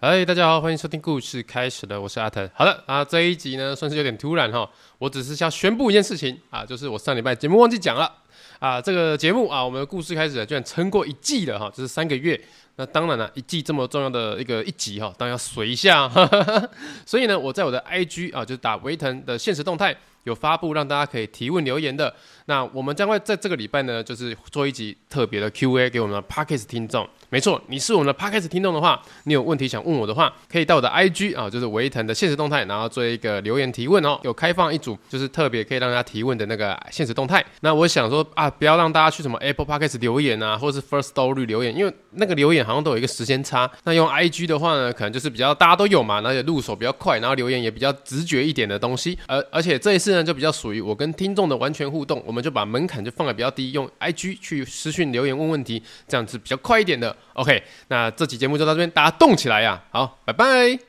嗨，大家好，欢迎收听故事开始了，我是阿腾。好的啊，这一集呢算是有点突然哈，我只是想宣布一件事情啊，就是我上礼拜节目忘记讲了啊，这个节目啊，我们的故事开始，居然撑过一季了哈，就是三个月。那当然了，一季这么重要的一个一集哈，当然要随一下。所以呢，我在我的 IG 啊，就是打维腾的现实动态。有发布让大家可以提问留言的，那我们将会在这个礼拜呢，就是做一集特别的 Q&A 给我们的 Podcast 听众。没错，你是我们的 Podcast 听众的话，你有问题想问我的话，可以到我的 IG 啊，就是维腾的限时动态，然后做一个留言提问哦。有开放一组，就是特别可以让大家提问的那个限时动态。那我想说啊，不要让大家去什么 Apple Podcast 留言啊，或者是 First Story 留言，因为那个留言好像都有一个时间差。那用 IG 的话呢，可能就是比较大家都有嘛，而且入手比较快，然后留言也比较直觉一点的东西。而而且这一次呢，就比较属于我。跟听众的完全互动，我们就把门槛就放的比较低，用 IG 去私讯留言问问题，这样子比较快一点的。OK，那这期节目就到这边，大家动起来呀！好，拜拜。